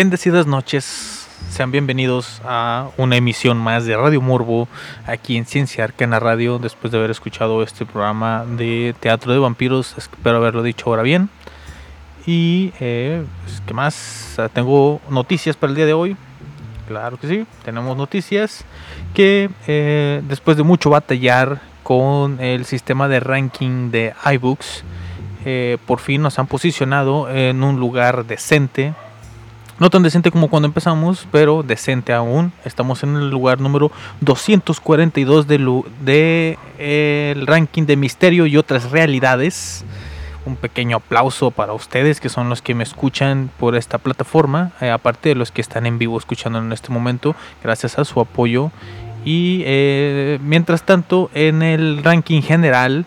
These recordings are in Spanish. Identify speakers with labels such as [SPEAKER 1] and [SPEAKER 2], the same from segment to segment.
[SPEAKER 1] Bendecidas noches, sean bienvenidos a una emisión más de Radio Morbo aquí en Ciencia Arcana Radio. Después de haber escuchado este programa de teatro de vampiros, espero haberlo dicho ahora bien. Y, eh, pues, ¿qué más? Tengo noticias para el día de hoy. Claro que sí, tenemos noticias que eh, después de mucho batallar con el sistema de ranking de iBooks, eh, por fin nos han posicionado en un lugar decente no tan decente como cuando empezamos, pero decente aún. Estamos en el lugar número 242 del de, eh, ranking de misterio y otras realidades. Un pequeño aplauso para ustedes que son los que me escuchan por esta plataforma, eh, aparte de los que están en vivo escuchando en este momento, gracias a su apoyo. Y eh, mientras tanto, en el ranking general,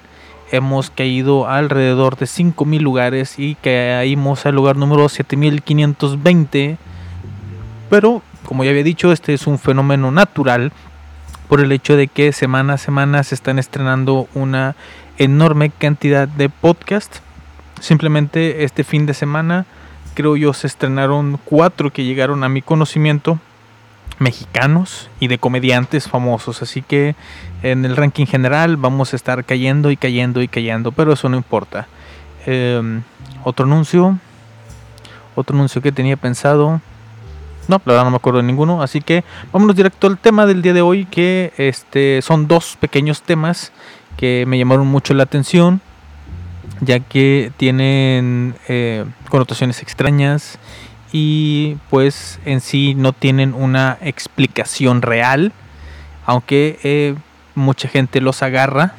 [SPEAKER 1] hemos caído alrededor de 5.000 lugares y caímos al lugar número 7.520. Pero, como ya había dicho, este es un fenómeno natural por el hecho de que semana a semana se están estrenando una enorme cantidad de podcasts. Simplemente este fin de semana, creo yo, se estrenaron cuatro que llegaron a mi conocimiento mexicanos y de comediantes famosos. Así que en el ranking general vamos a estar cayendo y cayendo y cayendo, pero eso no importa. Eh, otro anuncio, otro anuncio que tenía pensado. No, la no me acuerdo de ninguno, así que vámonos directo al tema del día de hoy, que este son dos pequeños temas que me llamaron mucho la atención, ya que tienen eh, connotaciones extrañas y pues en sí no tienen una explicación real, aunque eh, mucha gente los agarra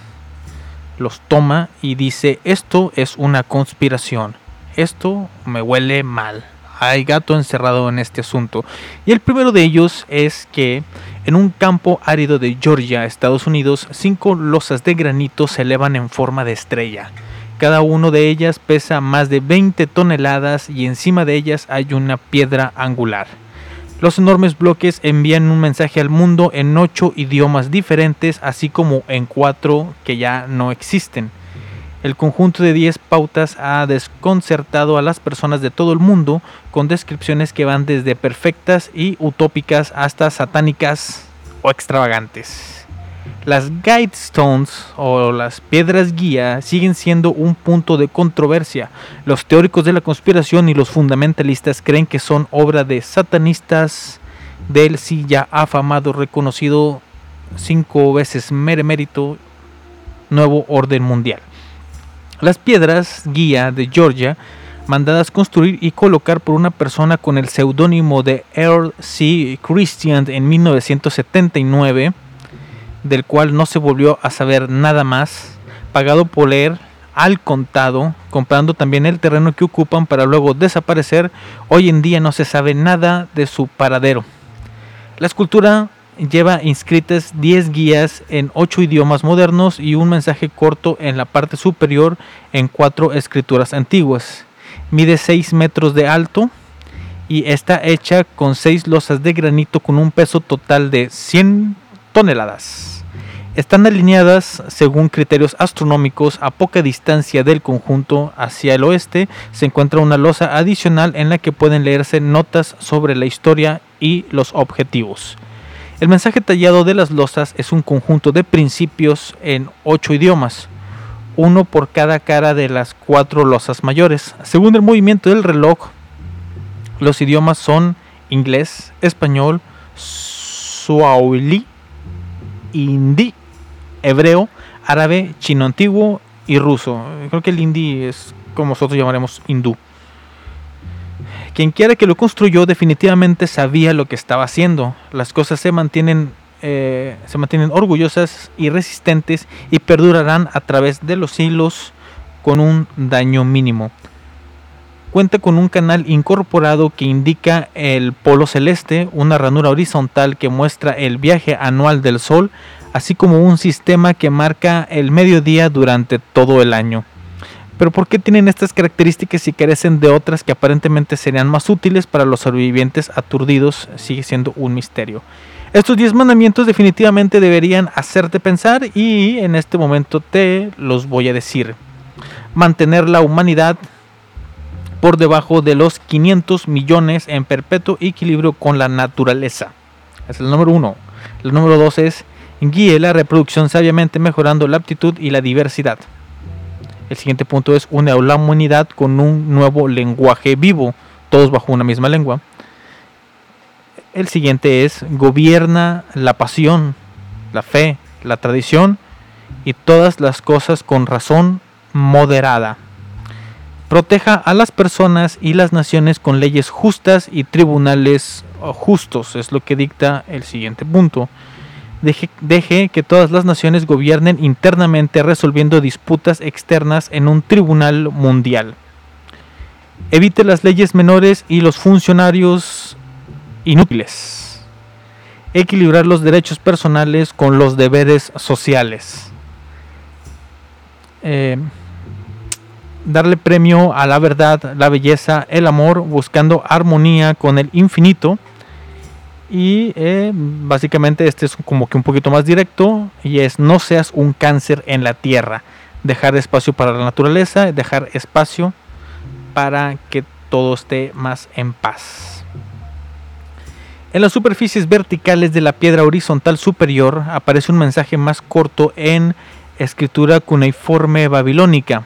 [SPEAKER 1] los toma y dice, esto es una conspiración, esto me huele mal, hay gato encerrado en este asunto. Y el primero de ellos es que en un campo árido de Georgia, Estados Unidos, cinco losas de granito se elevan en forma de estrella. Cada una de ellas pesa más de 20 toneladas y encima de ellas hay una piedra angular. Los enormes bloques envían un mensaje al mundo en ocho idiomas diferentes, así como en cuatro que ya no existen. El conjunto de 10 pautas ha desconcertado a las personas de todo el mundo con descripciones que van desde perfectas y utópicas hasta satánicas o extravagantes. Las Guidestones o las piedras guía siguen siendo un punto de controversia. Los teóricos de la conspiración y los fundamentalistas creen que son obra de satanistas del sí ya afamado, reconocido cinco veces meremérito nuevo orden mundial. Las piedras guía de Georgia, mandadas construir y colocar por una persona con el seudónimo de Earl C. Christian en 1979, del cual no se volvió a saber nada más, pagado por él al contado, comprando también el terreno que ocupan para luego desaparecer, hoy en día no se sabe nada de su paradero. La escultura lleva inscritas 10 guías en 8 idiomas modernos y un mensaje corto en la parte superior en cuatro escrituras antiguas. Mide 6 metros de alto y está hecha con 6 losas de granito con un peso total de 100 toneladas. Están alineadas según criterios astronómicos a poca distancia del conjunto hacia el oeste. Se encuentra una losa adicional en la que pueden leerse notas sobre la historia y los objetivos. El mensaje tallado de las losas es un conjunto de principios en ocho idiomas, uno por cada cara de las cuatro losas mayores. Según el movimiento del reloj, los idiomas son inglés, español, suahili, hindi, hebreo, árabe, chino antiguo y ruso. Creo que el hindi es como nosotros llamaremos hindú. Quien quiera que lo construyó definitivamente sabía lo que estaba haciendo. Las cosas se mantienen, eh, se mantienen orgullosas y resistentes y perdurarán a través de los siglos con un daño mínimo. Cuenta con un canal incorporado que indica el polo celeste, una ranura horizontal que muestra el viaje anual del Sol, así como un sistema que marca el mediodía durante todo el año. Pero ¿por qué tienen estas características y carecen de otras que aparentemente serían más útiles para los sobrevivientes aturdidos? Sigue siendo un misterio. Estos 10 mandamientos definitivamente deberían hacerte pensar y en este momento te los voy a decir. Mantener la humanidad por debajo de los 500 millones en perpetuo equilibrio con la naturaleza. Es el número uno. El número dos es guíe la reproducción sabiamente mejorando la aptitud y la diversidad. El siguiente punto es une a la humanidad con un nuevo lenguaje vivo, todos bajo una misma lengua. El siguiente es gobierna la pasión, la fe, la tradición y todas las cosas con razón moderada. Proteja a las personas y las naciones con leyes justas y tribunales justos, es lo que dicta el siguiente punto. Deje, que todas las naciones gobiernen internamente resolviendo disputas externas en un tribunal mundial. Evite las leyes menores y los funcionarios inútiles. Equilibrar los derechos personales con los deberes sociales. Eh, darle premio a la verdad, la belleza, el amor, buscando armonía con el infinito. Y eh, básicamente este es como que un poquito más directo y es no seas un cáncer en la tierra. Dejar espacio para la naturaleza, dejar espacio para que todo esté más en paz. En las superficies verticales de la piedra horizontal superior aparece un mensaje más corto en escritura cuneiforme babilónica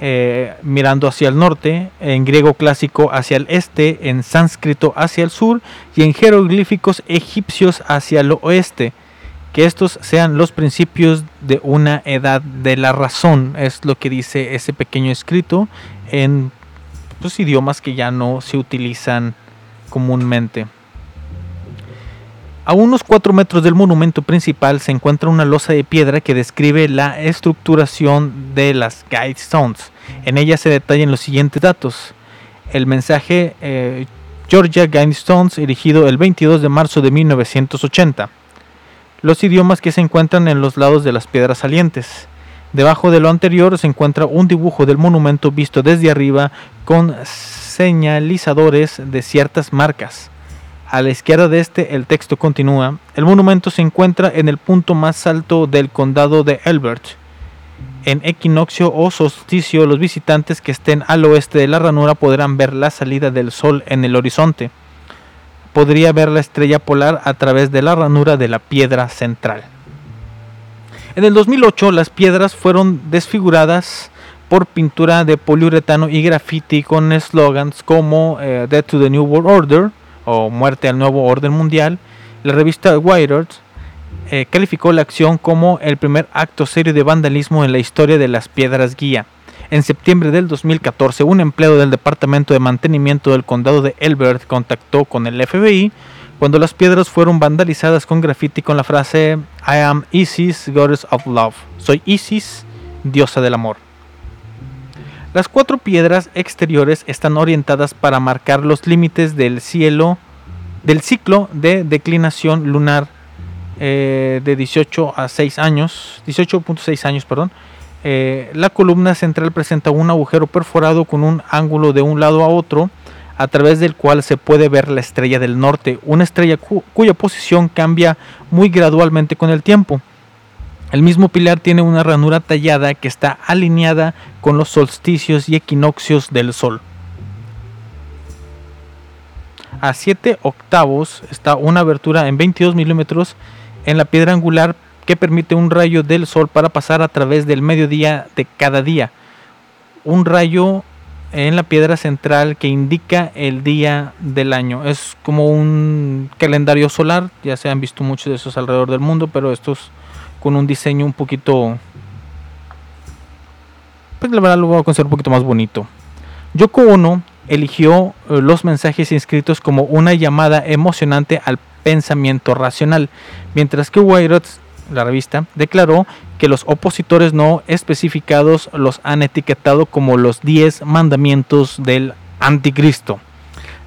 [SPEAKER 1] eh, mirando hacia el norte, en griego clásico hacia el este, en sánscrito hacia el sur y en jeroglíficos egipcios hacia el oeste. Que estos sean los principios de una edad de la razón, es lo que dice ese pequeño escrito en pues, idiomas que ya no se utilizan comúnmente. A unos 4 metros del monumento principal se encuentra una losa de piedra que describe la estructuración de las Guidestones. En ella se detallan los siguientes datos. El mensaje eh, Georgia Guidestones erigido el 22 de marzo de 1980. Los idiomas que se encuentran en los lados de las piedras salientes. Debajo de lo anterior se encuentra un dibujo del monumento visto desde arriba con señalizadores de ciertas marcas. A la izquierda de este el texto continúa. El monumento se encuentra en el punto más alto del condado de Elbert. En equinoccio o solsticio los visitantes que estén al oeste de la ranura podrán ver la salida del sol en el horizonte. Podría ver la estrella polar a través de la ranura de la piedra central. En el 2008 las piedras fueron desfiguradas por pintura de poliuretano y graffiti con eslogans como eh, to the New World Order o Muerte al Nuevo Orden Mundial. La revista Wired eh, calificó la acción como el primer acto serio de vandalismo en la historia de las piedras guía. En septiembre del 2014, un empleado del Departamento de Mantenimiento del Condado de Elbert contactó con el FBI cuando las piedras fueron vandalizadas con graffiti con la frase I am Isis, Goddess of Love. Soy Isis, diosa del amor. Las cuatro piedras exteriores están orientadas para marcar los límites del cielo del ciclo de declinación lunar eh, de 18 a 6 años, 18.6 años, perdón. Eh, la columna central presenta un agujero perforado con un ángulo de un lado a otro, a través del cual se puede ver la estrella del norte, una estrella cu- cuya posición cambia muy gradualmente con el tiempo. El mismo pilar tiene una ranura tallada que está alineada con los solsticios y equinoccios del Sol. A 7 octavos está una abertura en 22 milímetros en la piedra angular que permite un rayo del Sol para pasar a través del mediodía de cada día. Un rayo en la piedra central que indica el día del año. Es como un calendario solar, ya se han visto muchos de esos alrededor del mundo, pero estos con un diseño un poquito... Pues la verdad lo voy a considerar un poquito más bonito. Yoko Ono eligió eh, los mensajes inscritos como una llamada emocionante al pensamiento racional, mientras que Wired, la revista, declaró que los opositores no especificados los han etiquetado como los 10 mandamientos del anticristo.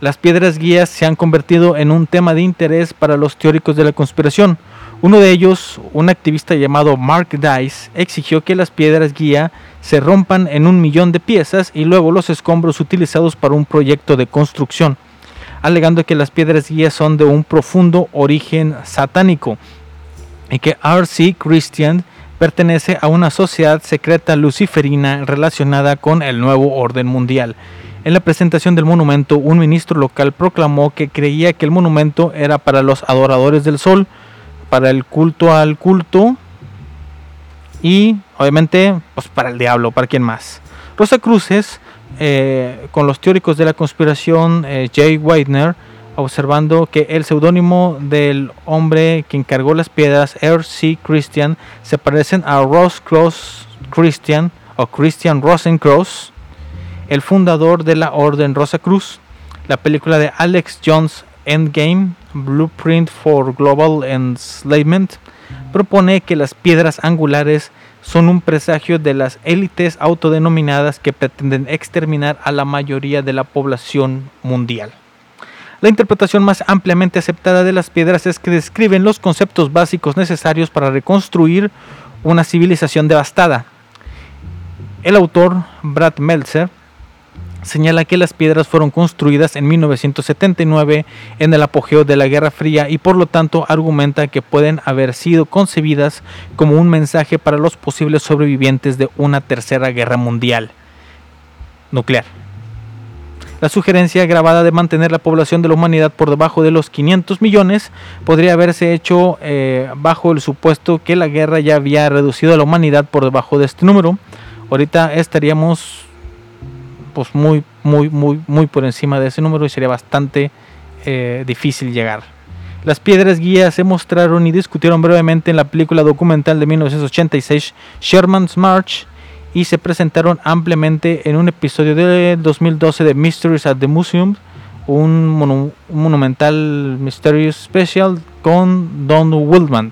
[SPEAKER 1] Las piedras guías se han convertido en un tema de interés para los teóricos de la conspiración. Uno de ellos, un activista llamado Mark Dice, exigió que las piedras guía se rompan en un millón de piezas y luego los escombros utilizados para un proyecto de construcción, alegando que las piedras guía son de un profundo origen satánico y que R.C. Christian pertenece a una sociedad secreta luciferina relacionada con el nuevo orden mundial. En la presentación del monumento, un ministro local proclamó que creía que el monumento era para los adoradores del sol, para el culto al culto y obviamente pues para el diablo, para quien más. Rosa Cruces, eh, con los teóricos de la conspiración, eh, Jay Weidner, observando que el seudónimo del hombre que encargó las piedras, R.C. Christian, se parecen a Ross Cross Christian o Christian Rosencross, el fundador de la Orden Rosa Cruz. La película de Alex Jones Endgame, Blueprint for Global Enslavement, propone que las piedras angulares son un presagio de las élites autodenominadas que pretenden exterminar a la mayoría de la población mundial. La interpretación más ampliamente aceptada de las piedras es que describen los conceptos básicos necesarios para reconstruir una civilización devastada. El autor, Brad Meltzer, señala que las piedras fueron construidas en 1979 en el apogeo de la Guerra Fría y por lo tanto argumenta que pueden haber sido concebidas como un mensaje para los posibles sobrevivientes de una tercera guerra mundial nuclear. La sugerencia grabada de mantener la población de la humanidad por debajo de los 500 millones podría haberse hecho eh, bajo el supuesto que la guerra ya había reducido a la humanidad por debajo de este número. Ahorita estaríamos pues muy, muy, muy, muy por encima de ese número y sería bastante eh, difícil llegar. Las piedras guías se mostraron y discutieron brevemente en la película documental de 1986 Sherman's March y se presentaron ampliamente en un episodio de 2012 de Mysteries at the Museum, un, un monumental Mysterious Special con Don Wildman.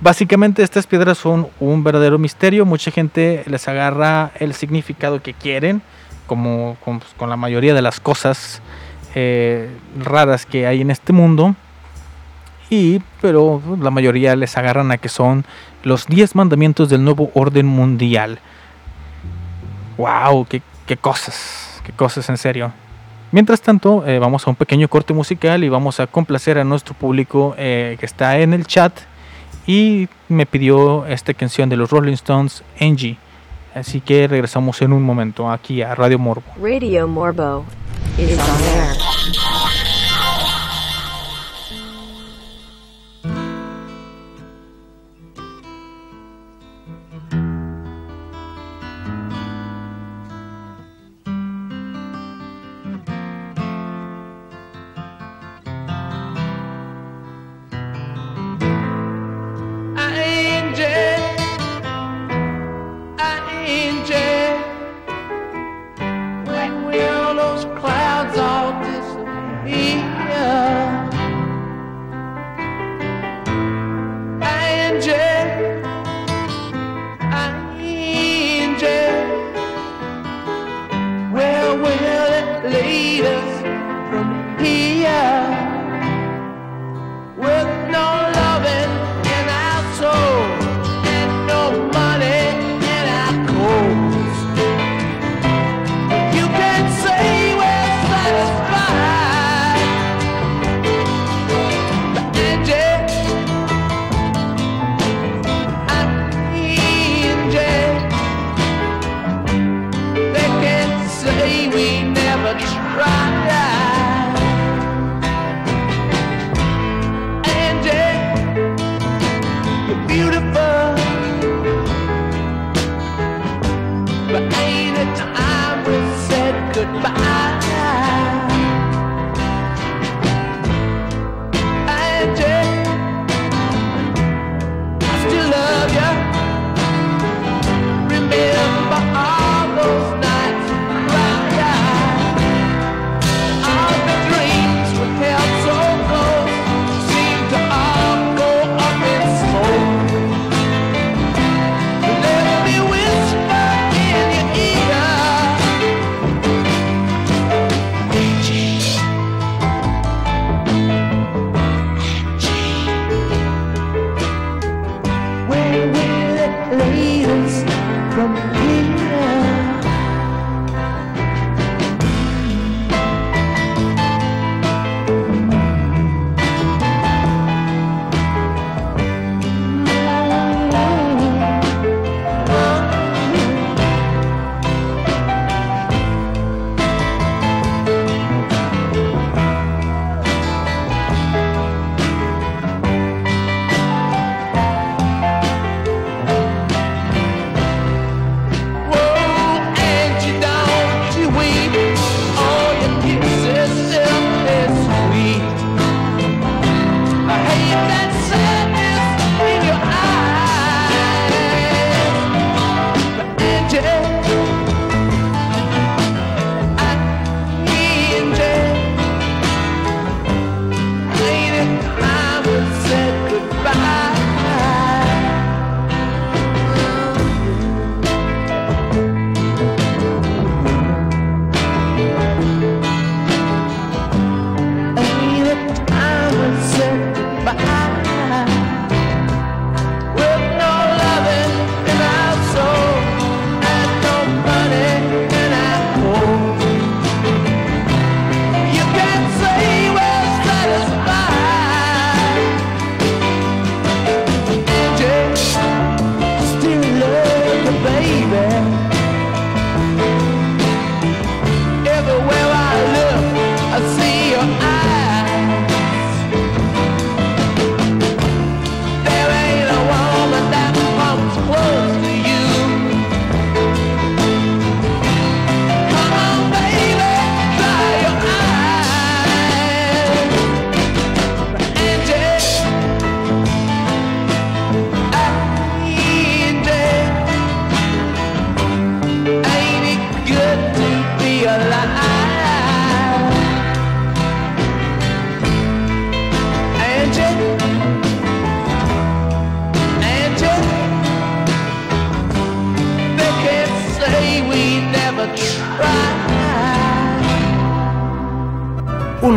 [SPEAKER 1] Básicamente estas piedras son un verdadero misterio, mucha gente les agarra el significado que quieren, como con, pues, la mayoría de las cosas eh, raras que hay en este mundo, y pero la mayoría les agarran a que son los 10 mandamientos del nuevo orden mundial. ¡Wow! ¡Qué, qué cosas! ¡Qué cosas en serio! Mientras tanto, eh, vamos a un pequeño corte musical y vamos a complacer a nuestro público eh, que está en el chat y me pidió esta canción de los Rolling Stones, Angie. Así que regresamos en un momento aquí a Radio Morbo.
[SPEAKER 2] Radio Morbo.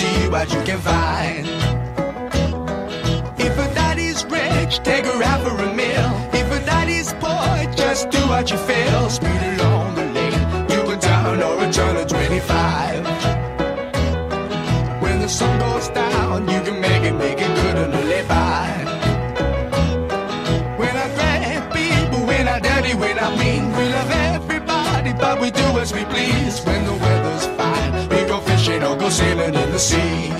[SPEAKER 3] see what you can find. If a daddy's rich, take her out for a meal. If a daddy's poor, just do what you feel. Speed along the lane, you go down or a turn of 25. When the sun goes down, you can make it, make it good and live by. When I grab people, when I dirty, when I mean, we love everybody, but we do as we please. Sea.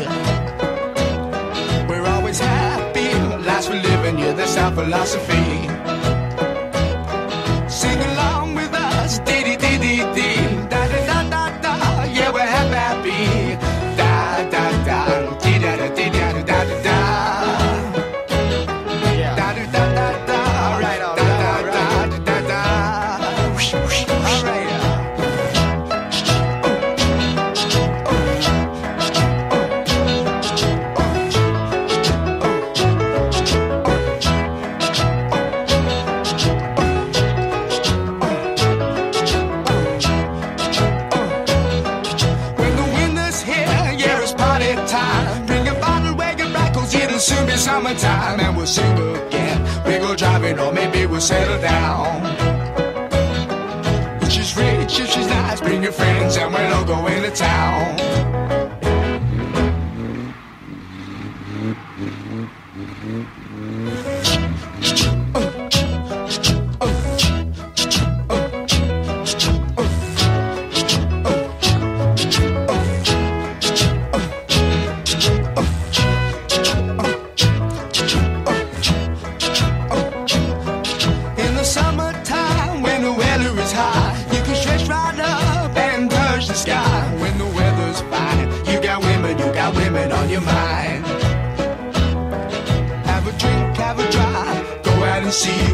[SPEAKER 3] We're always happy, lives we live in, yeah, that's our philosophy.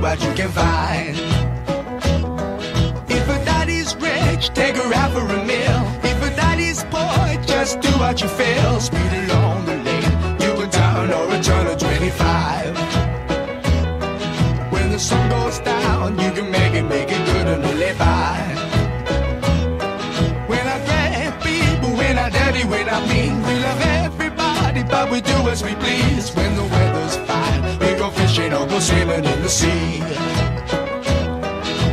[SPEAKER 3] What you can find. If a daddy's rich, take her out for a meal. If a daddy's poor, just do what you feel. Speed along the lane, you go down or a turn of 25. When the sun goes down, you can make it, make it good and live by. When I grab people, when I dirty, when I mean, we love everybody, but we do as we please people in the sea.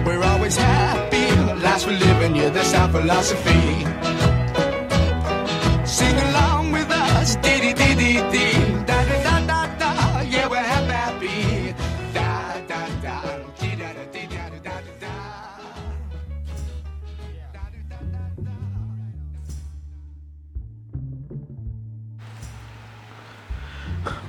[SPEAKER 3] We're always happy, last we're living, yeah, that's our philosophy.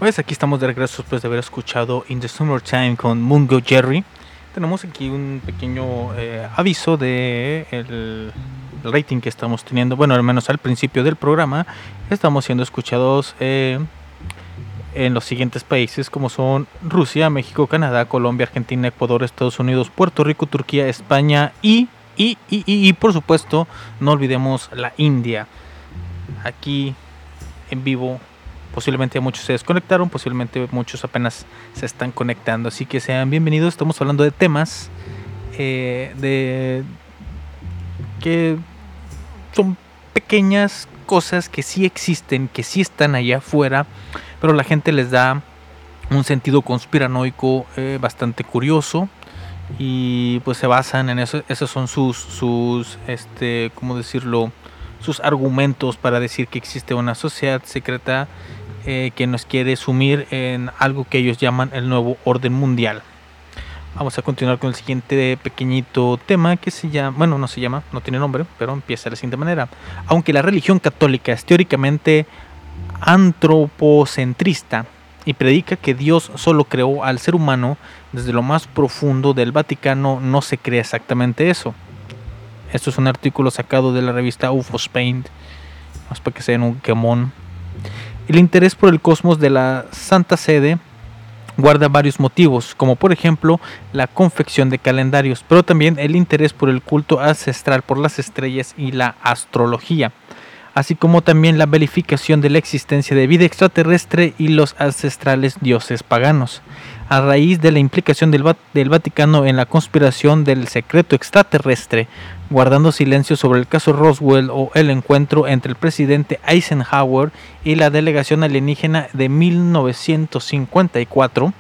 [SPEAKER 1] Pues aquí estamos de regreso después de haber escuchado In the Summertime con Mungo Jerry. Tenemos aquí un pequeño eh, aviso de el rating que estamos teniendo. Bueno, al menos al principio del programa estamos siendo escuchados eh, en los siguientes países como son Rusia, México, Canadá, Colombia, Argentina, Ecuador, Estados Unidos, Puerto Rico, Turquía, España y y, y, y, y por supuesto no olvidemos la India. Aquí en vivo Posiblemente muchos se desconectaron, posiblemente muchos apenas se están conectando. Así que sean bienvenidos. Estamos hablando de temas eh, de que son pequeñas cosas que sí existen, que sí están allá afuera, pero la gente les da un sentido conspiranoico eh, bastante curioso y pues se basan en eso. Esos son sus, sus, este, ¿cómo decirlo? Sus argumentos para decir que existe una sociedad secreta eh, que nos quiere sumir en algo que ellos llaman el nuevo orden mundial. Vamos a continuar con el siguiente pequeñito tema que se llama, bueno, no se llama, no tiene nombre, pero empieza de la siguiente manera. Aunque la religión católica es teóricamente antropocentrista, y predica que Dios solo creó al ser humano, desde lo más profundo del Vaticano no se cree exactamente eso. Esto es un artículo sacado de la revista UFO Spain, más para que se den un quemón. El interés por el cosmos de la Santa Sede guarda varios motivos, como por ejemplo la confección de calendarios, pero también el interés por el culto ancestral por las estrellas y la astrología, así como también la verificación de la existencia de vida extraterrestre y los ancestrales dioses paganos. A raíz de la implicación del, Va- del Vaticano en la conspiración del secreto extraterrestre, guardando silencio sobre el caso Roswell o el encuentro entre el presidente Eisenhower y la delegación alienígena de 1954,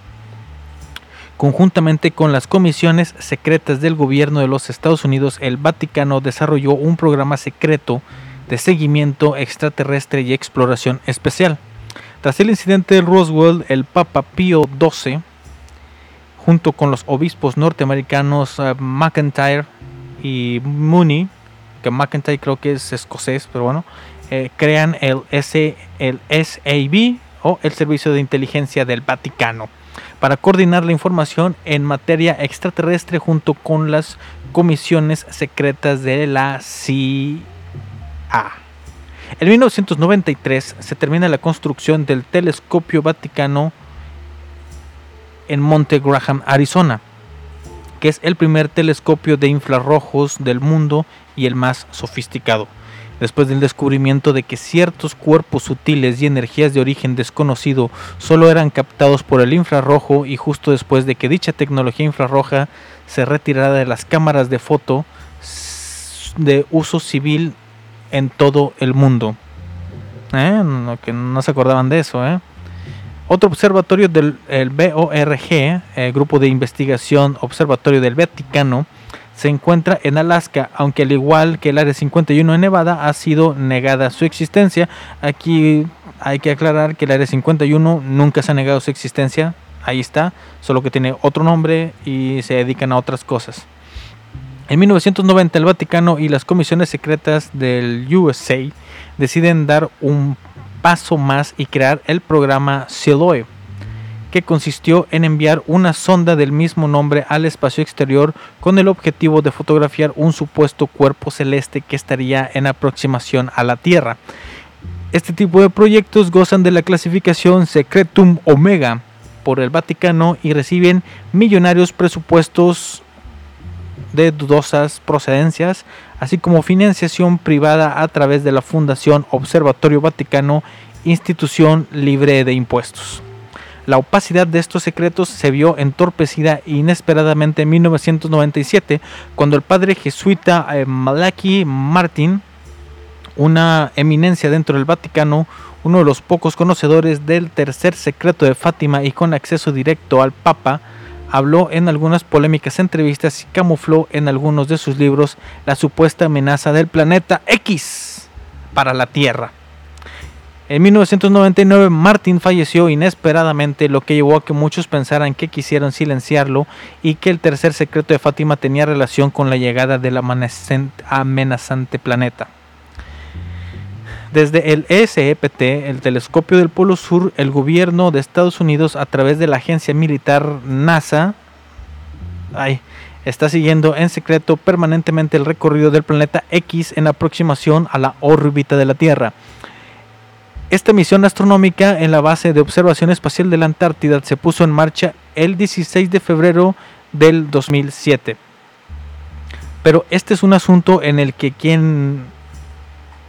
[SPEAKER 1] conjuntamente con las comisiones secretas del gobierno de los Estados Unidos, el Vaticano desarrolló un programa secreto de seguimiento extraterrestre y exploración especial. Tras el incidente de Roswell, el Papa Pío XII, junto con los obispos norteamericanos eh, McIntyre y Mooney, que McIntyre creo que es escocés, pero bueno, eh, crean el, S, el SAB o el Servicio de Inteligencia del Vaticano para coordinar la información en materia extraterrestre junto con las comisiones secretas de la CIA. En 1993 se termina la construcción del telescopio vaticano en Monte Graham, Arizona, que es el primer telescopio de infrarrojos del mundo y el más sofisticado. Después del descubrimiento de que ciertos cuerpos sutiles y energías de origen desconocido solo eran captados por el infrarrojo y justo después de que dicha tecnología infrarroja se retirara de las cámaras de foto de uso civil en todo el mundo. ¿Eh? Que no se acordaban de eso, ¿eh? Otro observatorio del el BORG, el Grupo de Investigación Observatorio del Vaticano, se encuentra en Alaska, aunque al igual que el Área 51 en Nevada ha sido negada su existencia. Aquí hay que aclarar que el Área 51 nunca se ha negado su existencia, ahí está, solo que tiene otro nombre y se dedican a otras cosas. En 1990 el Vaticano y las comisiones secretas del USA deciden dar un paso más y crear el programa Siloe, que consistió en enviar una sonda del mismo nombre al espacio exterior con el objetivo de fotografiar un supuesto cuerpo celeste que estaría en aproximación a la Tierra. Este tipo de proyectos gozan de la clasificación Secretum Omega por el Vaticano y reciben millonarios presupuestos de dudosas procedencias, así como financiación privada a través de la Fundación Observatorio Vaticano, institución libre de impuestos. La opacidad de estos secretos se vio entorpecida inesperadamente en 1997, cuando el padre jesuita eh, Malachi Martin, una eminencia dentro del Vaticano, uno de los pocos conocedores del tercer secreto de Fátima y con acceso directo al Papa, habló en algunas polémicas entrevistas y camufló en algunos de sus libros la supuesta amenaza del planeta X para la Tierra. En 1999 Martin falleció inesperadamente, lo que llevó a que muchos pensaran que quisieron silenciarlo y que el tercer secreto de Fátima tenía relación con la llegada del amenazante planeta. Desde el SEPT, el telescopio del Polo Sur, el gobierno de Estados Unidos a través de la agencia militar NASA está siguiendo en secreto permanentemente el recorrido del planeta X en aproximación a la órbita de la Tierra. Esta misión astronómica en la base de observación espacial de la Antártida se puso en marcha el 16 de febrero del 2007. Pero este es un asunto en el que quien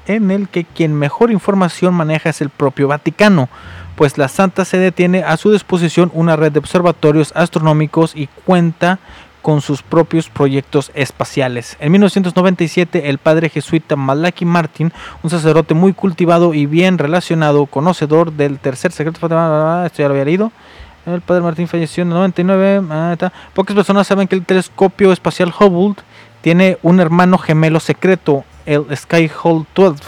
[SPEAKER 1] en el que quien mejor información maneja es el propio Vaticano, pues la Santa Sede tiene a su disposición una red de observatorios astronómicos y cuenta con sus propios proyectos espaciales. En 1997, el padre jesuita Malachi Martin, un sacerdote muy cultivado y bien relacionado, conocedor del tercer secreto, esto ya lo había leído, el padre Martín falleció en el 99. ah, está. Pocas personas saben que el telescopio espacial Hubble tiene un hermano gemelo secreto, el Skyhole 12.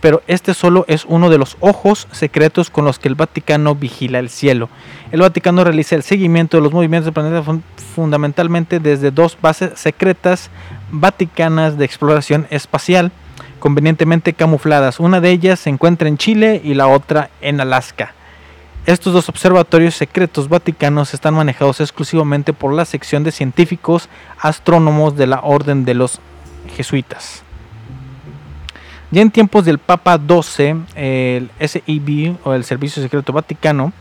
[SPEAKER 1] Pero este solo es uno de los ojos secretos con los que el Vaticano vigila el cielo. El Vaticano realiza el seguimiento de los movimientos del planeta fun- fundamentalmente desde dos bases secretas vaticanas de exploración espacial, convenientemente camufladas. Una de ellas se encuentra en Chile y la otra en Alaska. Estos dos observatorios secretos vaticanos están manejados exclusivamente por la sección de científicos astrónomos de la Orden de los Jesuitas. Ya en tiempos del Papa XII, el SIB o el Servicio Secreto Vaticano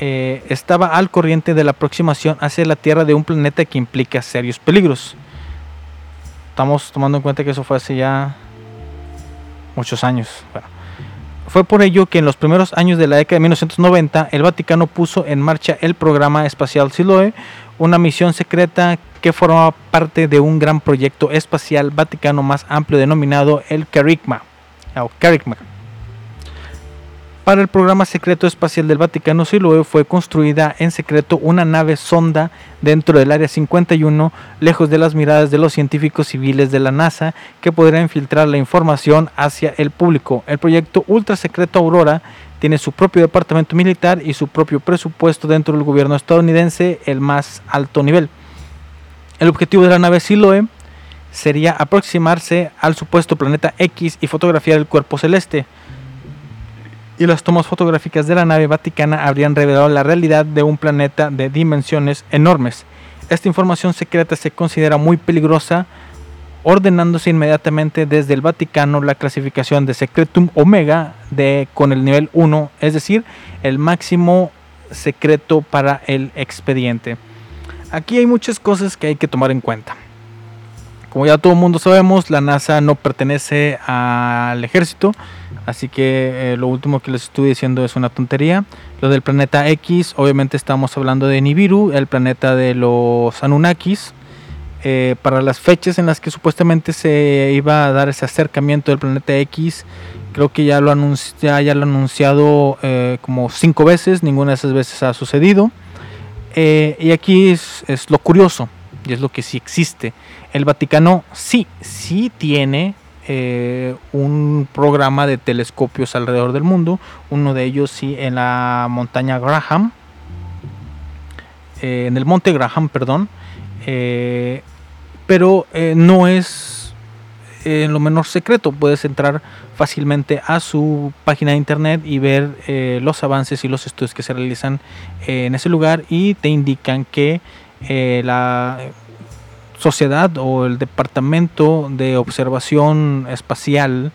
[SPEAKER 1] eh, estaba al corriente de la aproximación hacia la Tierra de un planeta que implica serios peligros. Estamos tomando en cuenta que eso fue hace ya muchos años. Fue por ello que en los primeros años de la década de 1990 el Vaticano puso en marcha el programa espacial Siloe, una misión secreta que formaba parte de un gran proyecto espacial vaticano más amplio denominado el Carigma. Para el programa secreto espacial del Vaticano Siloe fue construida en secreto una nave sonda dentro del Área 51, lejos de las miradas de los científicos civiles de la NASA, que podrían infiltrar la información hacia el público. El proyecto ultra secreto Aurora tiene su propio departamento militar y su propio presupuesto dentro del gobierno estadounidense, el más alto nivel. El objetivo de la nave Siloe sería aproximarse al supuesto planeta X y fotografiar el cuerpo celeste y las tomas fotográficas de la nave vaticana habrían revelado la realidad de un planeta de dimensiones enormes. Esta información secreta se considera muy peligrosa, ordenándose inmediatamente desde el Vaticano la clasificación de Secretum Omega de, con el nivel 1, es decir, el máximo secreto para el expediente. Aquí hay muchas cosas que hay que tomar en cuenta. Como ya todo el mundo sabemos, la NASA no pertenece al ejército, así que eh, lo último que les estuve diciendo es una tontería. Lo del planeta X, obviamente estamos hablando de Nibiru, el planeta de los Anunnakis. Eh, para las fechas en las que supuestamente se iba a dar ese acercamiento del planeta X, creo que ya lo, ya, ya lo anunciado eh, como cinco veces, ninguna de esas veces ha sucedido. Eh, y aquí es, es lo curioso, y es lo que sí existe. El Vaticano sí, sí tiene eh, un programa de telescopios alrededor del mundo. Uno de ellos sí en la montaña Graham. eh, en el monte Graham, perdón. eh, pero no es en lo menor secreto. Puedes entrar fácilmente a su página de internet y ver los avances y los estudios que se realizan en ese lugar y te indican que la sociedad o el departamento de observación espacial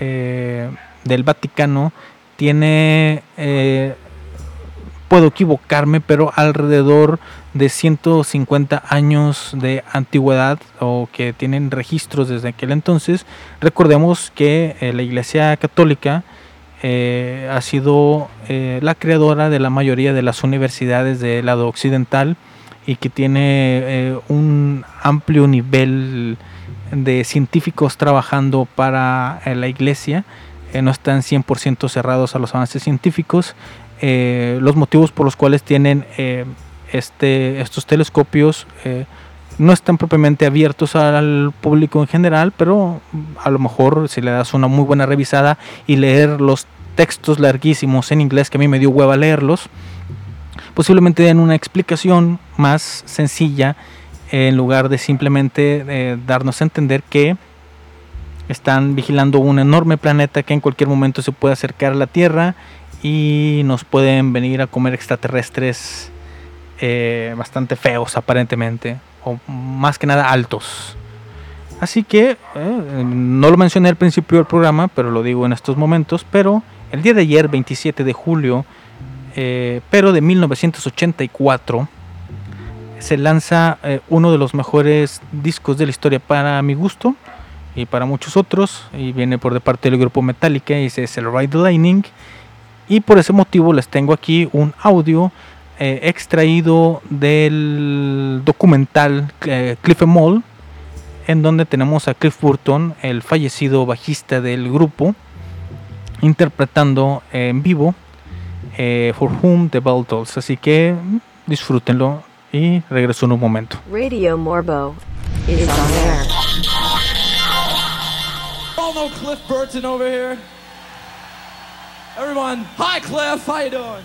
[SPEAKER 1] eh, del Vaticano tiene eh, puedo equivocarme, pero alrededor de 150 años de antigüedad o que tienen registros desde aquel entonces. Recordemos que eh, la Iglesia Católica ha sido la creadora de la mayoría de las universidades del lado occidental y que tiene eh, un amplio nivel de científicos trabajando para eh, la iglesia. Eh, no están 100% cerrados a los avances científicos. Eh, los motivos por los cuales tienen este, estos telescopios no están propiamente abiertos al público en general, pero a lo mejor si le das una muy buena revisada y leer los textos larguísimos en inglés, que a mí me dio hueva leerlos, posiblemente den una explicación más sencilla en lugar de simplemente eh, darnos a entender que están vigilando un enorme planeta que en cualquier momento se puede acercar a la Tierra y nos pueden venir a comer extraterrestres eh, bastante feos aparentemente, o más que nada altos. Así que eh, no lo mencioné al principio del programa, pero lo digo en estos momentos, pero el día de ayer, 27 de julio, eh, pero de 1984, se lanza eh, uno de los mejores discos de la historia para mi gusto y para muchos otros, y viene por de parte del grupo Metallica, y es el Ride the Lightning. Y por ese motivo les tengo aquí un audio eh, extraído del documental Cliff Mall, en donde tenemos a Cliff Burton, el fallecido bajista del grupo, interpretando en vivo eh, For Whom the Bell Tolls. Así que mm, disfrútenlo y regreso en un momento.
[SPEAKER 2] Radio Morbo is on air.
[SPEAKER 4] All know Cliff Burton over here. Everyone, hi Cliff, how you doing?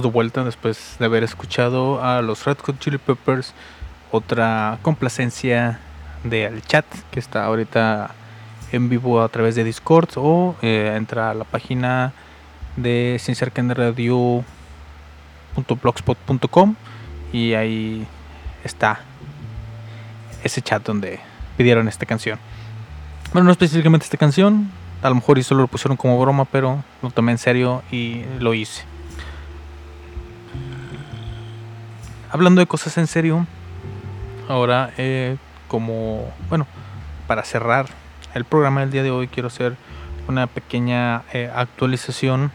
[SPEAKER 1] de vuelta después de haber escuchado a los Red Hot Chili Peppers. Otra complacencia del chat que está ahorita en vivo a través de Discord o eh, entra a la página de cienciarcanaradio.blogspot.com y ahí está ese chat donde pidieron esta canción. Bueno, no específicamente esta canción, a lo mejor y solo lo pusieron como broma, pero lo tomé en serio y lo hice. Hablando de cosas en serio, ahora eh, como, bueno, para cerrar el programa del día de hoy quiero hacer una pequeña eh, actualización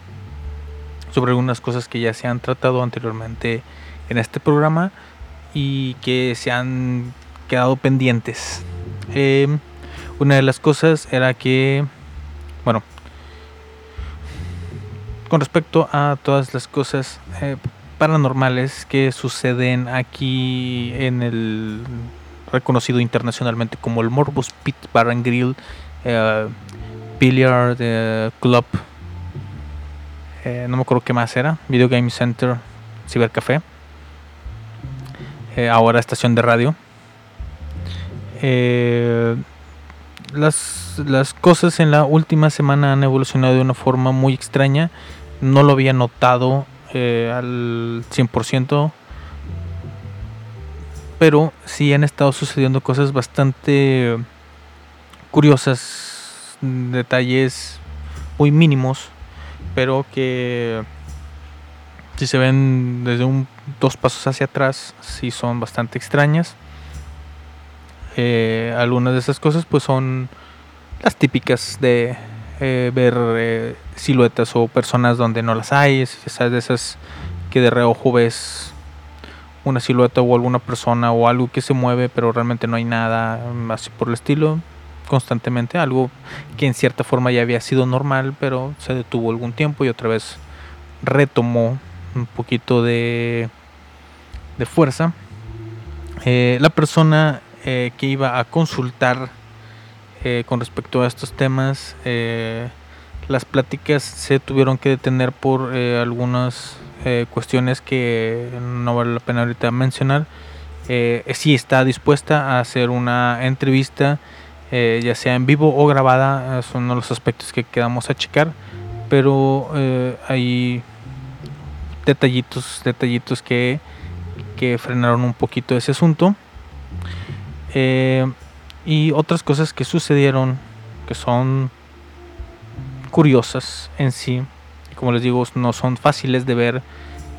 [SPEAKER 1] sobre algunas cosas que ya se han tratado anteriormente en este programa y que se han quedado pendientes. Eh, una de las cosas era que, bueno, con respecto a todas las cosas eh, paranormales que suceden aquí en el reconocido internacionalmente como el Morbus Pit Bar and Grill eh, Billiard eh, Club eh, no me acuerdo qué más era Video Game Center Cibercafé ahora estación de radio. Las, las cosas en la última semana han evolucionado de una forma muy extraña. No lo había notado eh, al 100% pero sí han estado sucediendo cosas bastante curiosas, detalles muy mínimos, pero que si se ven desde un dos pasos hacia atrás, sí son bastante extrañas. Eh, algunas de esas cosas pues son las típicas de eh, ver eh, siluetas o personas donde no las hay, es- esas de esas que de reojo ves una silueta o alguna persona o algo que se mueve pero realmente no hay nada mm, así por el estilo constantemente algo que en cierta forma ya había sido normal pero se detuvo algún tiempo y otra vez retomó un poquito de, de fuerza. Eh, la persona eh, que iba a consultar eh, con respecto a estos temas las pláticas se tuvieron que detener por eh, algunas eh, cuestiones que no vale la pena ahorita mencionar. Eh, sí está dispuesta a hacer una entrevista, eh, ya sea en vivo o grabada, eh, son los aspectos que quedamos a checar, pero eh, hay detallitos, detallitos que, que frenaron un poquito ese asunto. Eh, y otras cosas que sucedieron que son curiosas en sí, como les digo, no son fáciles de ver.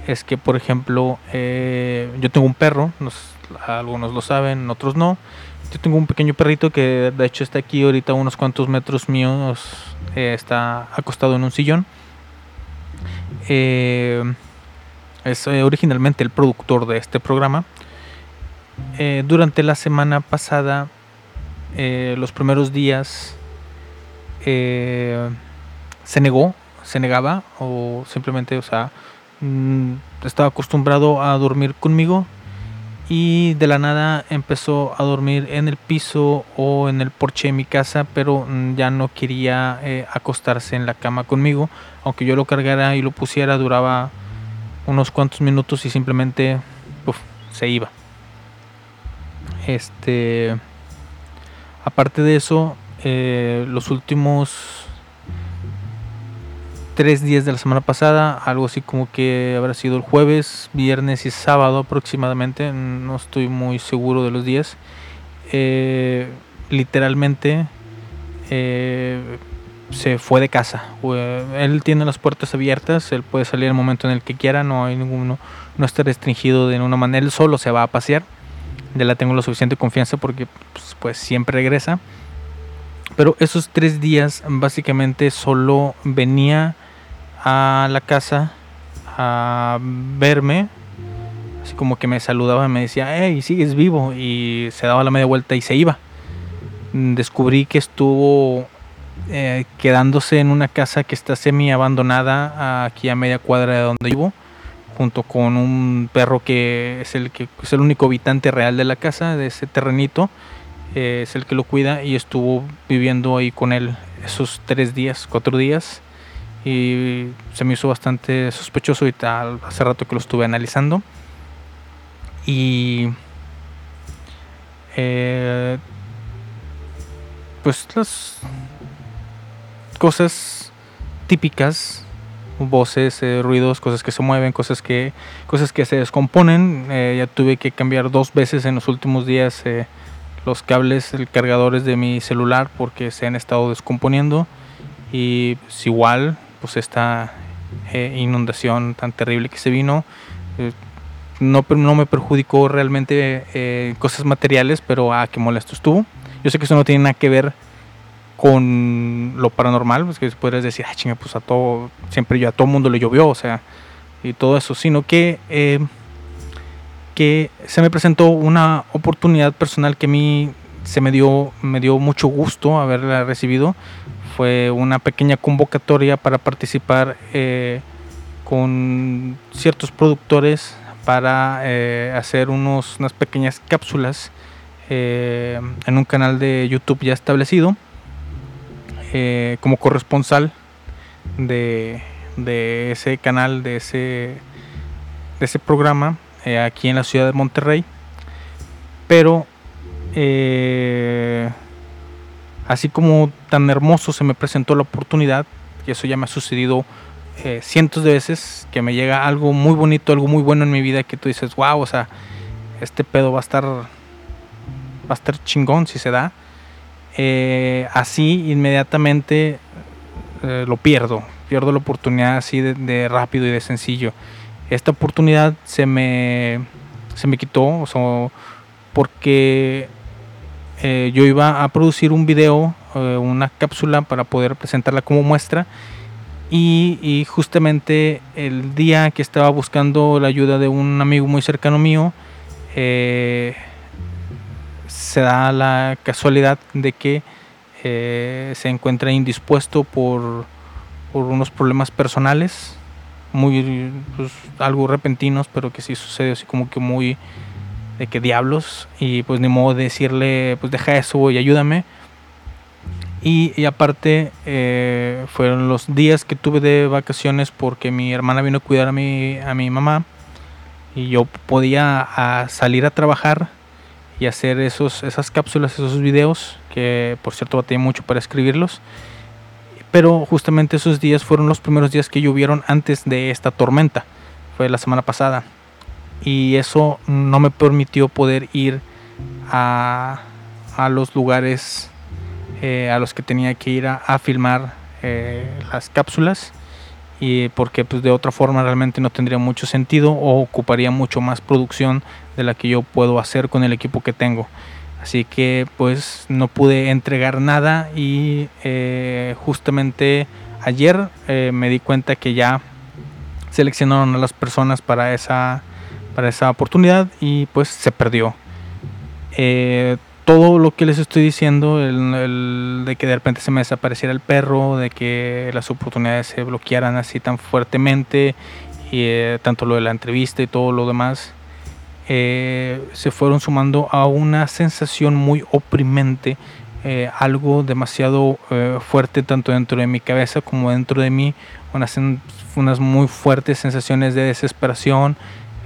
[SPEAKER 1] Es que, por ejemplo, eh, yo tengo un perro, nos- algunos lo saben, otros no. Yo tengo un pequeño perrito que de hecho está aquí ahorita a unos cuantos metros míos, eh, está acostado en un sillón. Eh, es originalmente el productor de este programa. Durante la semana pasada, los primeros días, se negó, se negaba o simplemente, o sea, mm, estaba acostumbrado a dormir conmigo y de la nada empezó a dormir en el piso o en el porche de mi casa, pero mm, ya no quería eh, acostarse en la cama conmigo, aunque yo lo cargara y lo pusiera, duraba unos cuantos minutos y simplemente se iba. Este, aparte de eso, eh, los últimos tres días de la semana pasada, algo así como que habrá sido el jueves, viernes y sábado aproximadamente, no estoy muy seguro de los días. eh, literalmente eh, se fue de casa. Fue- Él tiene las puertas abiertas, él puede salir el momento en el que quiera, no hay ninguno, no está restringido de ninguna manera, él solo se va a pasear. Ya la tengo la suficiente confianza porque pues, pues siempre regresa. Pero esos tres días básicamente solo venía a la casa a verme. Así como que me saludaba y me decía, hey, sigues vivo. Y se daba la media vuelta y se iba. Descubrí que estuvo eh, quedándose en una casa que está semi abandonada aquí a media cuadra de donde vivo. Junto con un perro que es el que es el único habitante real de la casa, de ese terrenito eh, es el que lo cuida y estuvo viviendo ahí con él esos tres días, cuatro días y se me hizo bastante sospechoso y tal hace rato que lo estuve analizando. Y eh, pues las cosas típicas voces eh, ruidos cosas que se mueven cosas que cosas que se descomponen. Eh, ya tuve que cambiar dos veces en los últimos días eh, los cables el cargadores de mi celular porque se han estado descomponiendo. Y pues, igual pues esta eh, inundación tan terrible que se vino eh, no, no me perjudicó realmente eh, cosas materiales, pero ah, qué molesto estuvo. Yo sé que eso no tiene nada que ver con lo paranormal, pues que podrías decir, ah, chinga, pues a todo, siempre yo a todo mundo le llovió, o sea, y todo eso, sino que, eh, que se me presentó una oportunidad personal que a mí se me dio, me dio mucho gusto haberla recibido. Fue una pequeña convocatoria para participar eh, con ciertos productores para eh, hacer unos, unas pequeñas cápsulas eh, en un canal de YouTube ya establecido como corresponsal de, de ese canal, de ese, de ese programa aquí en la ciudad de Monterrey. Pero así como tan hermoso se me presentó la oportunidad, y eso ya me ha sucedido eh, cientos de veces, que me llega algo muy bonito, algo muy bueno en mi vida, que tú dices, wow, o sea, este pedo va a estar, va a estar chingón si se da. Eh, así inmediatamente eh, lo pierdo, pierdo la oportunidad así de, de rápido y de sencillo. Esta oportunidad se me, se me quitó, o sea, porque eh, yo iba a producir un video, eh, una cápsula para poder presentarla como muestra. Y, justamente el día que estaba buscando la ayuda de un amigo muy cercano mío, eh, se da la casualidad de que se encuentra indispuesto por, por unos problemas personales, muy pues, algo repentinos, pero que sí sucede así como que muy de que diablos y pues ni modo de decirle pues deja eso y ayúdame. Y, y aparte eh, fueron los días que tuve de vacaciones porque mi hermana vino a cuidar a mi, a mi mamá y yo podía a, salir a trabajar y hacer esos, esas cápsulas, esos videos que por cierto batallé mucho para escribirlos. Pero justamente esos días fueron los primeros días que llovieron antes de esta tormenta. Fue la semana pasada y eso no me permitió poder ir a, a los lugares eh, a los que tenía que ir a, a filmar eh, las cápsulas y porque pues de otra forma realmente no tendría mucho sentido o ocuparía mucho más producción de la que yo puedo hacer con el equipo que tengo. Así que pues no pude entregar nada y eh, justamente ayer me di cuenta que ya seleccionaron a las personas para esa para esa oportunidad y pues se perdió. Eh, todo lo que les estoy diciendo, el, el de que de repente se me desapareciera el perro, de que las oportunidades se bloquearan así tan fuertemente, y eh, tanto lo de la entrevista y todo lo demás, eh, se fueron sumando a una sensación muy oprimente, algo demasiado fuerte tanto dentro de mi cabeza como dentro de mí, unas, unas muy fuertes sensaciones de desesperación,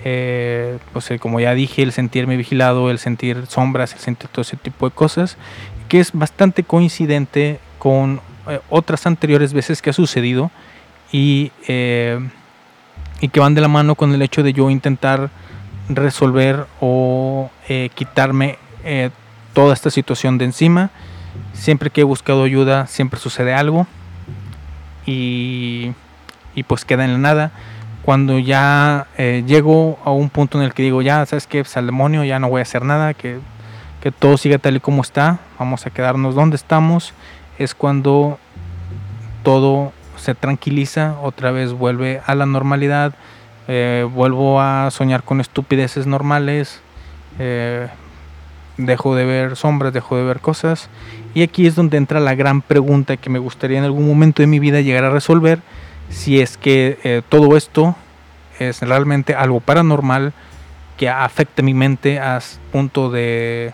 [SPEAKER 1] eh, pues eh, como ya dije, el sentirme vigilado, el sentir sombras, el sentir todo ese tipo de cosas, que es bastante coincidente con eh, otras anteriores veces que ha sucedido y, eh, y que van de la mano con el hecho de yo intentar resolver o eh, quitarme eh, toda esta situación de encima. Siempre que he buscado ayuda, siempre sucede algo y, y pues queda en la nada cuando ya eh, llego a un punto en el que digo, ya, ¿sabes qué? Pues al demonio, ya no voy a hacer nada, que, que todo siga tal y como está, vamos a quedarnos donde estamos, es cuando todo se tranquiliza, otra vez vuelve a la normalidad, eh, vuelvo a soñar con estupideces normales, eh, dejo de ver sombras, dejo de ver cosas, y aquí es donde entra la gran pregunta que me gustaría en algún momento de mi vida llegar a resolver, si es que eh, todo esto es realmente algo paranormal que afecta mi mente a punto de,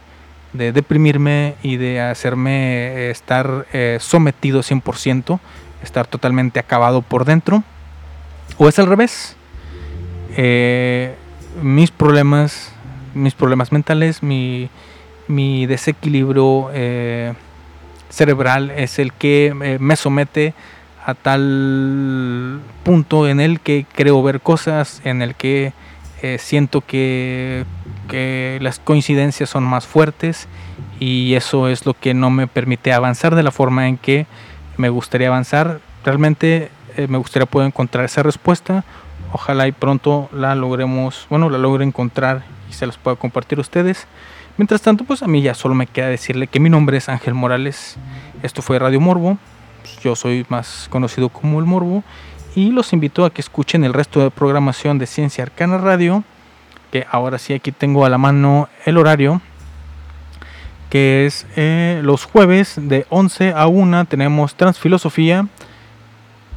[SPEAKER 1] de deprimirme y de hacerme eh, estar eh, sometido 100% estar totalmente acabado por dentro. O es al revés. Eh, mis problemas, mis problemas mentales, mi, mi desequilibrio cerebral es el que me somete a tal punto en el que creo ver cosas, en el que eh, siento que, que las coincidencias son más fuertes y eso es lo que no me permite avanzar de la forma en que me gustaría avanzar. Realmente eh, me gustaría poder encontrar esa respuesta. Ojalá y pronto la logremos, bueno, la logre encontrar y se las pueda compartir a ustedes. Mientras tanto, pues a mí ya solo me queda decirle que mi nombre es Ángel Morales. Esto fue Radio Morbo. Pues, yo soy más conocido como el Morbo. Y los invito a que escuchen el resto de programación de Ciencia Arcana Radio. Que ahora sí aquí tengo a la mano el horario. Que es eh, los jueves de 11 a 1 tenemos Transfilosofía.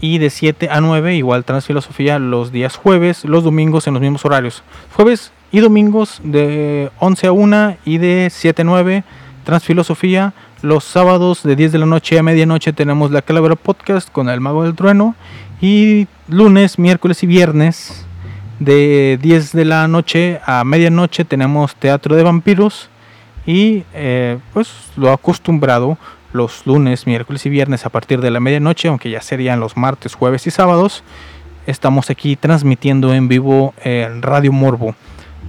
[SPEAKER 1] Y de 7 a 9 igual Transfilosofía los días jueves. Los domingos en los mismos horarios. Jueves y domingos de 11 a 1 y de 7 a 9 Transfilosofía. Los sábados de 10 de la noche a medianoche tenemos la Calavera Podcast con el Mago del Trueno. Y lunes, miércoles y viernes de 10 de la noche a medianoche tenemos Teatro de Vampiros. Y eh, pues lo acostumbrado los lunes, miércoles y viernes a partir de la medianoche, aunque ya serían los martes, jueves y sábados. Estamos aquí transmitiendo en vivo en Radio Morbo.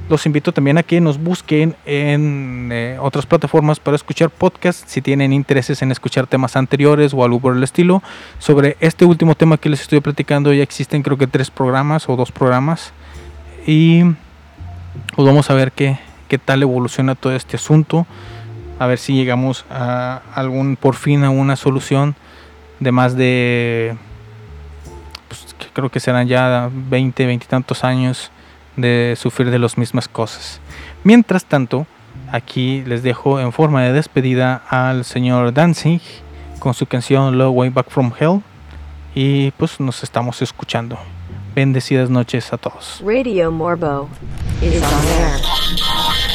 [SPEAKER 1] Los invito también a que nos busquen en eh, otras plataformas para escuchar podcasts si tienen intereses en escuchar temas anteriores o algo por el estilo. Sobre este último tema que les estoy platicando ya existen creo que tres programas o dos programas. Y pues vamos a ver qué, qué tal evoluciona todo este asunto. A ver si llegamos a algún, por fin a una solución de más de, pues, creo que serán ya 20, 20 y tantos años de sufrir de las mismas cosas. Mientras tanto, aquí les dejo en forma de despedida al señor Danzig con su canción Low Way Back from Hell. Y pues nos estamos escuchando. Bendecidas noches a todos.
[SPEAKER 2] Radio Morbo on air.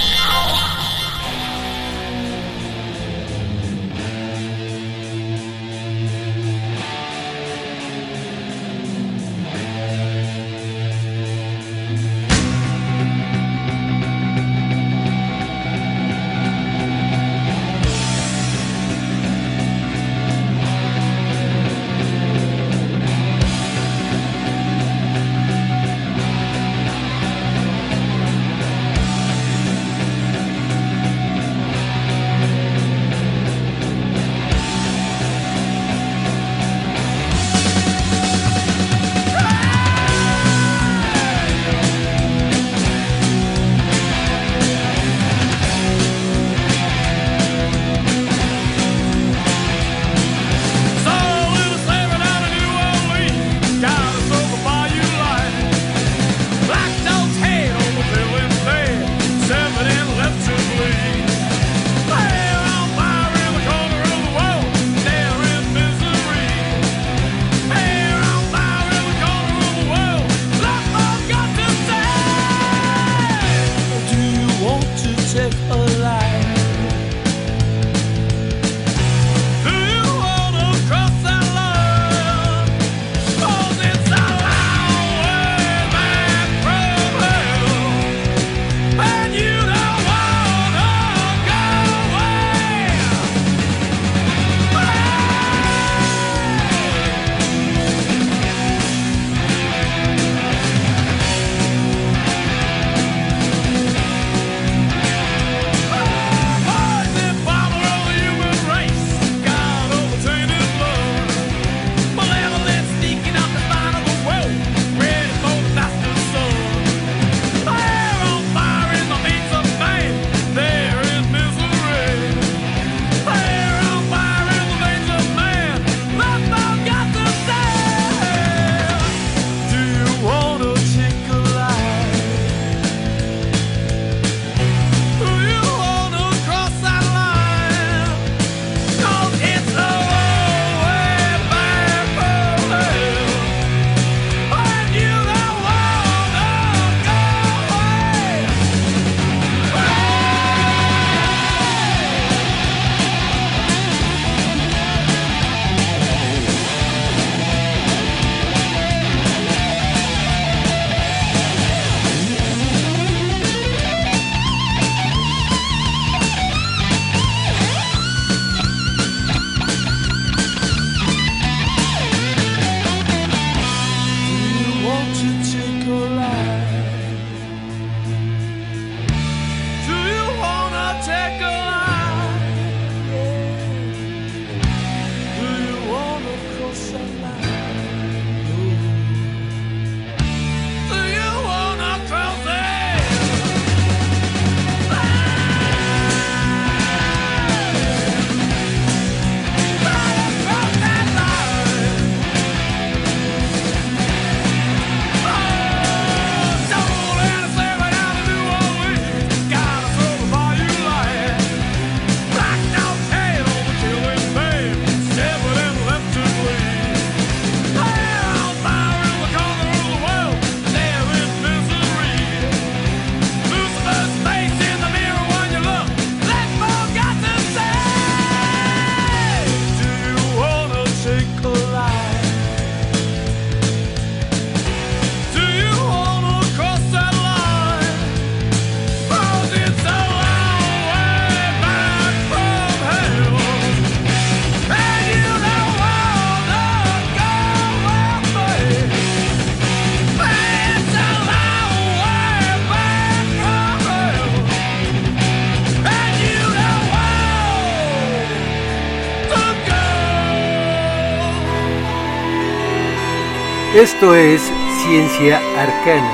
[SPEAKER 5] Esto es Ciencia Arcana,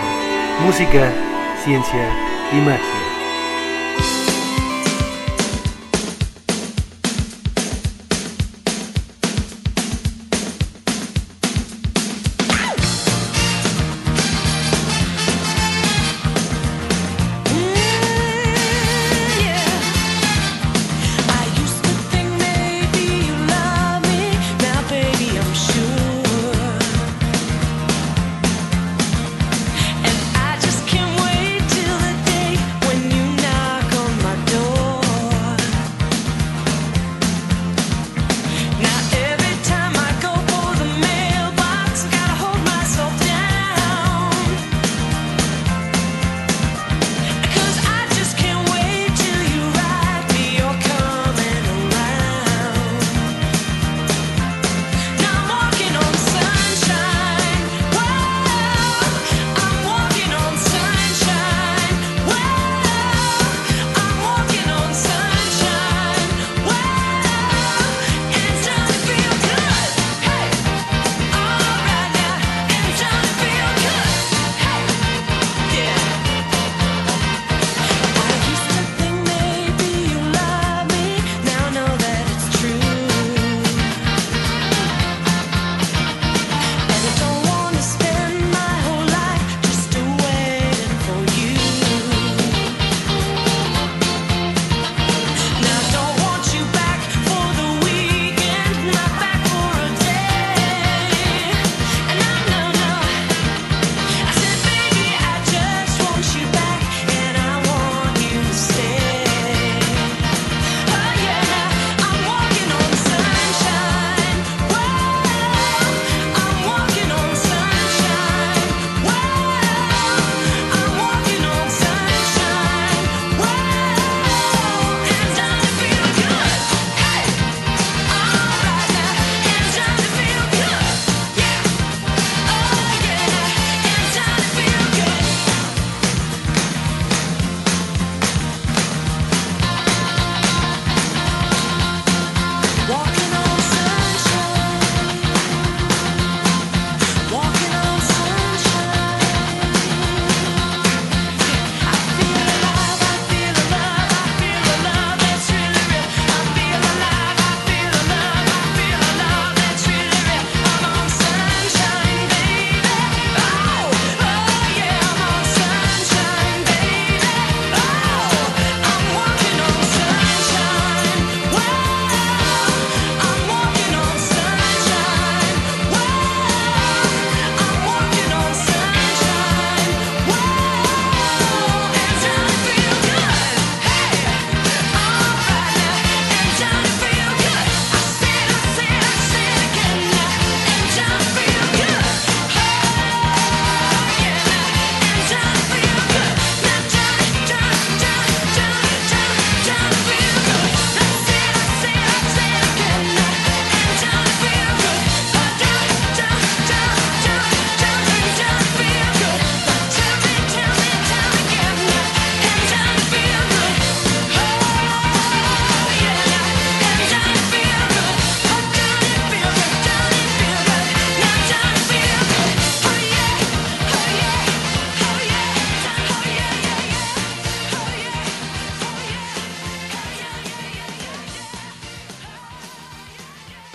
[SPEAKER 5] música, ciencia y magia.